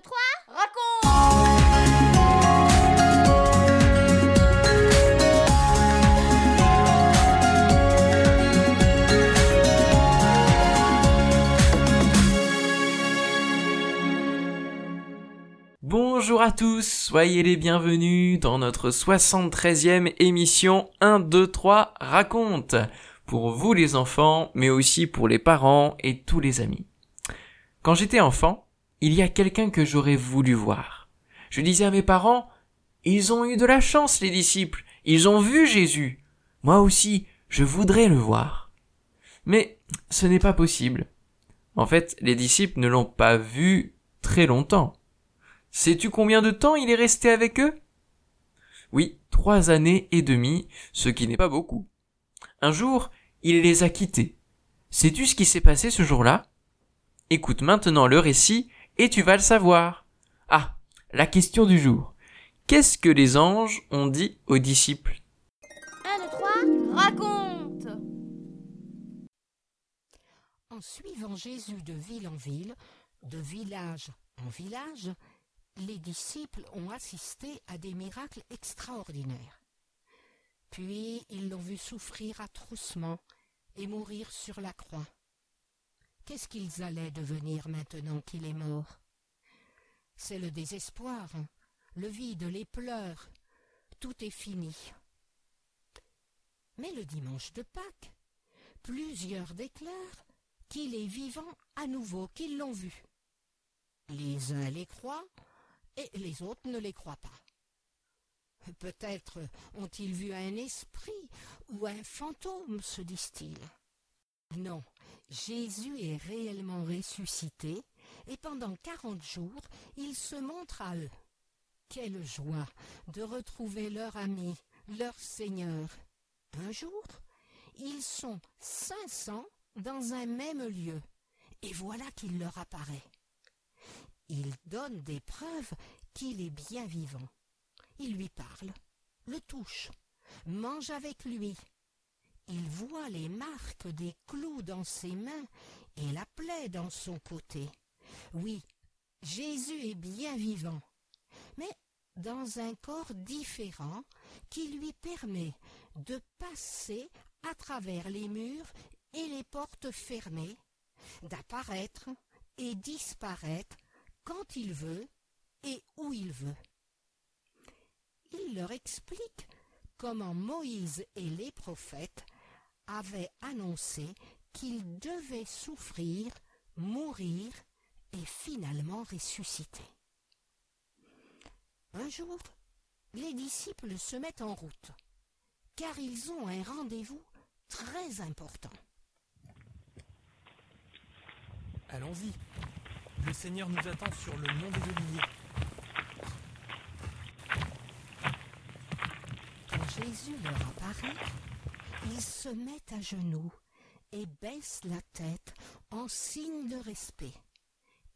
2, 3, raconte Bonjour à tous, soyez les bienvenus dans notre 73e émission 1, 2, 3 raconte. Pour vous les enfants, mais aussi pour les parents et tous les amis. Quand j'étais enfant, il y a quelqu'un que j'aurais voulu voir. Je disais à mes parents, ils ont eu de la chance les disciples, ils ont vu Jésus. Moi aussi, je voudrais le voir. Mais ce n'est pas possible. En fait, les disciples ne l'ont pas vu très longtemps. Sais-tu combien de temps il est resté avec eux? Oui, trois années et demie, ce qui n'est pas beaucoup. Un jour, il les a quittés. Sais-tu ce qui s'est passé ce jour-là? Écoute maintenant le récit et tu vas le savoir. Ah, la question du jour. Qu'est-ce que les anges ont dit aux disciples? 1, 2, 3, raconte En suivant Jésus de ville en ville, de village en village, les disciples ont assisté à des miracles extraordinaires. Puis ils l'ont vu souffrir atrocement et mourir sur la croix. Qu'est-ce qu'ils allaient devenir maintenant qu'il est mort? C'est le désespoir, le vide, les pleurs. Tout est fini. Mais le dimanche de Pâques, plusieurs déclarent qu'il est vivant à nouveau, qu'ils l'ont vu. Les uns les croient et les autres ne les croient pas. Peut-être ont-ils vu un esprit ou un fantôme, se disent-ils. Non, Jésus est réellement ressuscité, et pendant quarante jours, il se montre à eux. Quelle joie de retrouver leur ami, leur Seigneur. Un jour, ils sont cinq cents dans un même lieu, et voilà qu'il leur apparaît. Il donne des preuves qu'il est bien vivant. Il lui parle, le touche, mange avec lui. Il voit les marques des clous dans ses mains et la plaie dans son côté. Oui, Jésus est bien vivant, mais dans un corps différent qui lui permet de passer à travers les murs et les portes fermées, d'apparaître et disparaître quand il veut et où il veut. Il leur explique comment Moïse et les prophètes avaient annoncé qu'il devait souffrir, mourir et finalement ressusciter. Un jour, les disciples se mettent en route, car ils ont un rendez-vous très important. Allons-y. Le Seigneur nous attend sur le mont des Oliviers. Quand Jésus leur apparaît, ils se mettent à genoux et baissent la tête en signe de respect.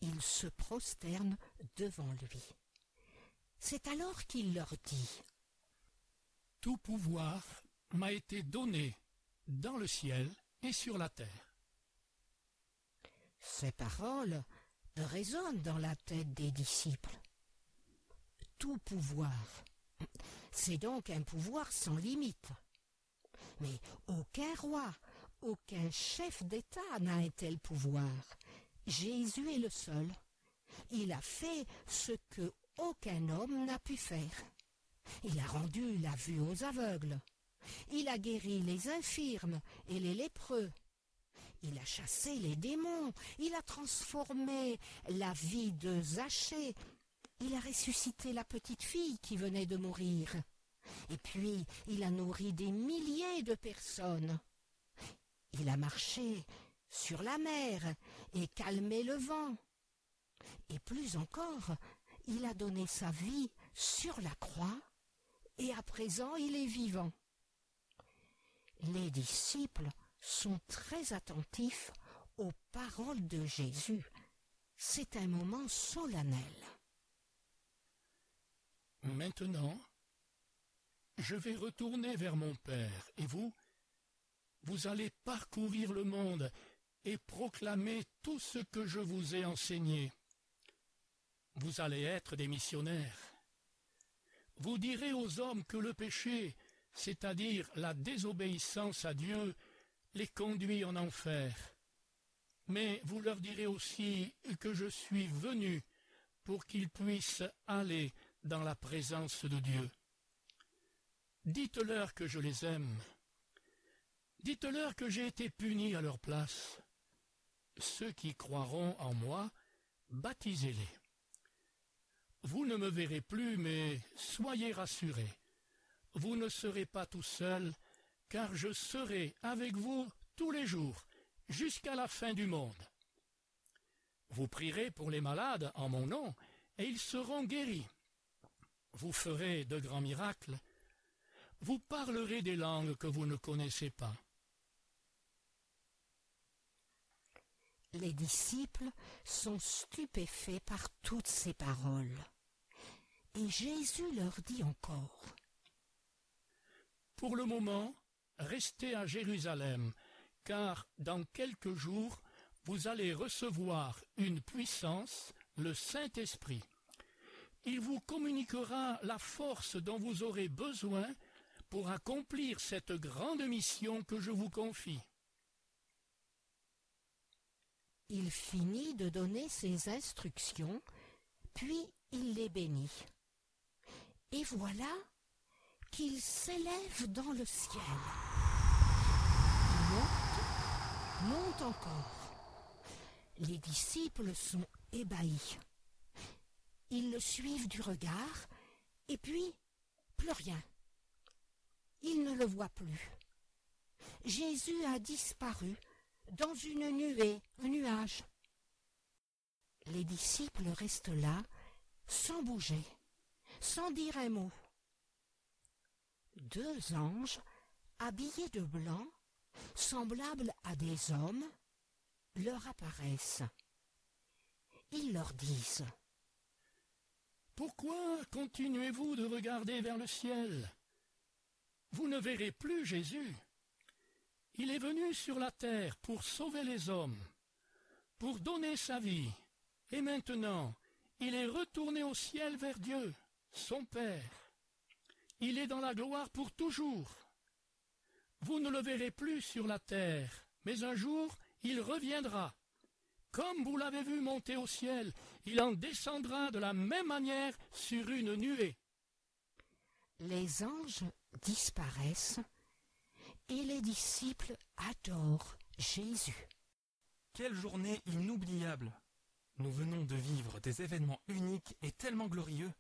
Ils se prosternent devant lui. C'est alors qu'il leur dit Tout pouvoir m'a été donné dans le ciel et sur la terre. Ces paroles résonnent dans la tête des disciples. Tout pouvoir. C'est donc un pouvoir sans limite. Mais aucun roi, aucun chef d'État n'a un tel pouvoir. Jésus est le seul. Il a fait ce que aucun homme n'a pu faire. Il a rendu la vue aux aveugles. Il a guéri les infirmes et les lépreux. Il a chassé les démons. Il a transformé la vie de Zachée. Il a ressuscité la petite fille qui venait de mourir. Et puis, il a nourri des milliers de personnes. Il a marché sur la mer et calmé le vent. Et plus encore, il a donné sa vie sur la croix, et à présent il est vivant. Les disciples sont très attentifs aux paroles de Jésus. C'est un moment solennel. Maintenant, je vais retourner vers mon Père, et vous, vous allez parcourir le monde et proclamer tout ce que je vous ai enseigné. vous allez être des missionnaires. Vous direz aux hommes que le péché, c'est-à-dire la désobéissance à Dieu, les conduit en enfer. Mais vous leur direz aussi que je suis venu pour qu'ils puissent aller dans la présence de Dieu. Dites-leur que je les aime. Dites-leur que j'ai été puni à leur place. Ceux qui croiront en moi, baptisez-les. Vous ne me verrez plus, mais soyez rassurés. Vous ne serez pas tout seul, car je serai avec vous tous les jours, jusqu'à la fin du monde. Vous prierez pour les malades en mon nom, et ils seront guéris. Vous ferez de grands miracles. Vous parlerez des langues que vous ne connaissez pas. Les disciples sont stupéfaits par toutes ces paroles. Et Jésus leur dit encore. Pour le moment, restez à Jérusalem, car dans quelques jours, vous allez recevoir une puissance, le Saint-Esprit. Il vous communiquera la force dont vous aurez besoin pour accomplir cette grande mission que je vous confie. Il finit de donner ses instructions, puis il les bénit. Et voilà qu'il s'élève dans le ciel. Il monte, monte encore. Les disciples sont ébahis. Ils le suivent du regard, et puis plus rien. Ils ne le voient plus. Jésus a disparu dans une nuée, un nuage. Les disciples restent là, sans bouger, sans dire un mot. Deux anges, habillés de blanc, semblables à des hommes, leur apparaissent. Ils leur disent Pourquoi continuez-vous de regarder vers le ciel? Vous ne verrez plus Jésus. Il est venu sur la terre pour sauver les hommes, pour donner sa vie, et maintenant il est retourné au ciel vers Dieu, son Père. Il est dans la gloire pour toujours. Vous ne le verrez plus sur la terre, mais un jour il reviendra. Comme vous l'avez vu monter au ciel, il en descendra de la même manière sur une nuée. Les anges disparaissent et les disciples adorent Jésus. Quelle journée inoubliable Nous venons de vivre des événements uniques et tellement glorieux.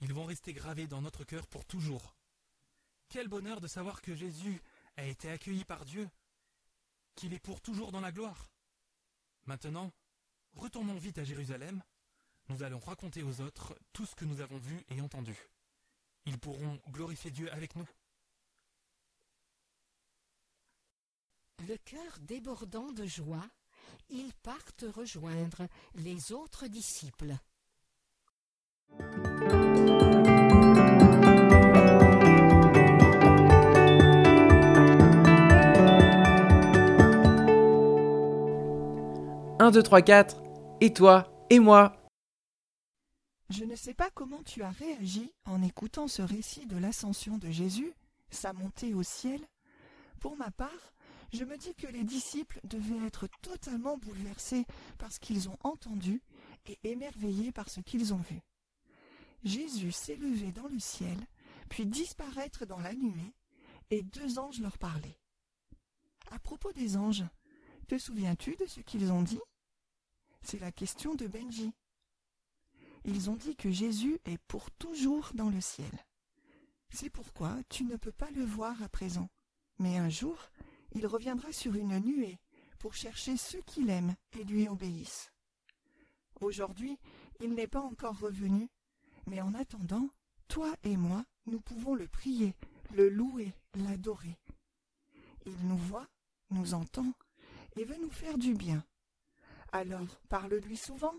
Ils vont rester gravés dans notre cœur pour toujours. Quel bonheur de savoir que Jésus a été accueilli par Dieu, qu'il est pour toujours dans la gloire. Maintenant, retournons vite à Jérusalem. Nous allons raconter aux autres tout ce que nous avons vu et entendu. Ils pourront glorifier Dieu avec nous. Le cœur débordant de joie, ils partent rejoindre les autres disciples. Un, deux, trois, quatre. Et toi Et moi? Je ne sais pas comment tu as réagi en écoutant ce récit de l'ascension de Jésus, sa montée au ciel. Pour ma part, je me dis que les disciples devaient être totalement bouleversés par ce qu'ils ont entendu et émerveillés par ce qu'ils ont vu. Jésus s'élevait dans le ciel, puis disparaître dans la nuée, et deux anges leur parlaient. À propos des anges, te souviens-tu de ce qu'ils ont dit? C'est la question de Benji. Ils ont dit que Jésus est pour toujours dans le ciel. C'est pourquoi tu ne peux pas le voir à présent, mais un jour il reviendra sur une nuée pour chercher ceux qu'il aime et lui obéissent. Aujourd'hui, il n'est pas encore revenu, mais en attendant, toi et moi, nous pouvons le prier, le louer, l'adorer. Il nous voit, nous entend, et veut nous faire du bien. Alors, parle-lui souvent,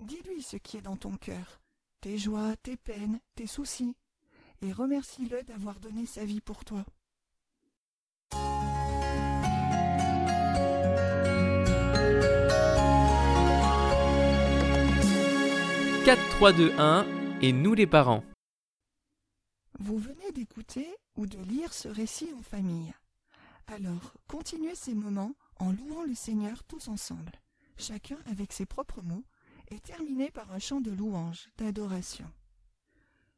dis-lui ce qui est dans ton cœur, tes joies, tes peines, tes soucis, et remercie-le d'avoir donné sa vie pour toi. 4, 3, 2, 1 et nous les parents. Vous venez d'écouter ou de lire ce récit en famille. Alors, continuez ces moments en louant le Seigneur tous ensemble, chacun avec ses propres mots, et terminez par un chant de louange, d'adoration.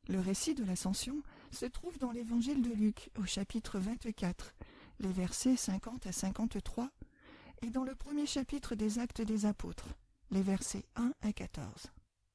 Le récit de l'ascension se trouve dans l'évangile de Luc au chapitre 24, les versets 50 à 53, et dans le premier chapitre des actes des apôtres, les versets 1 à 14.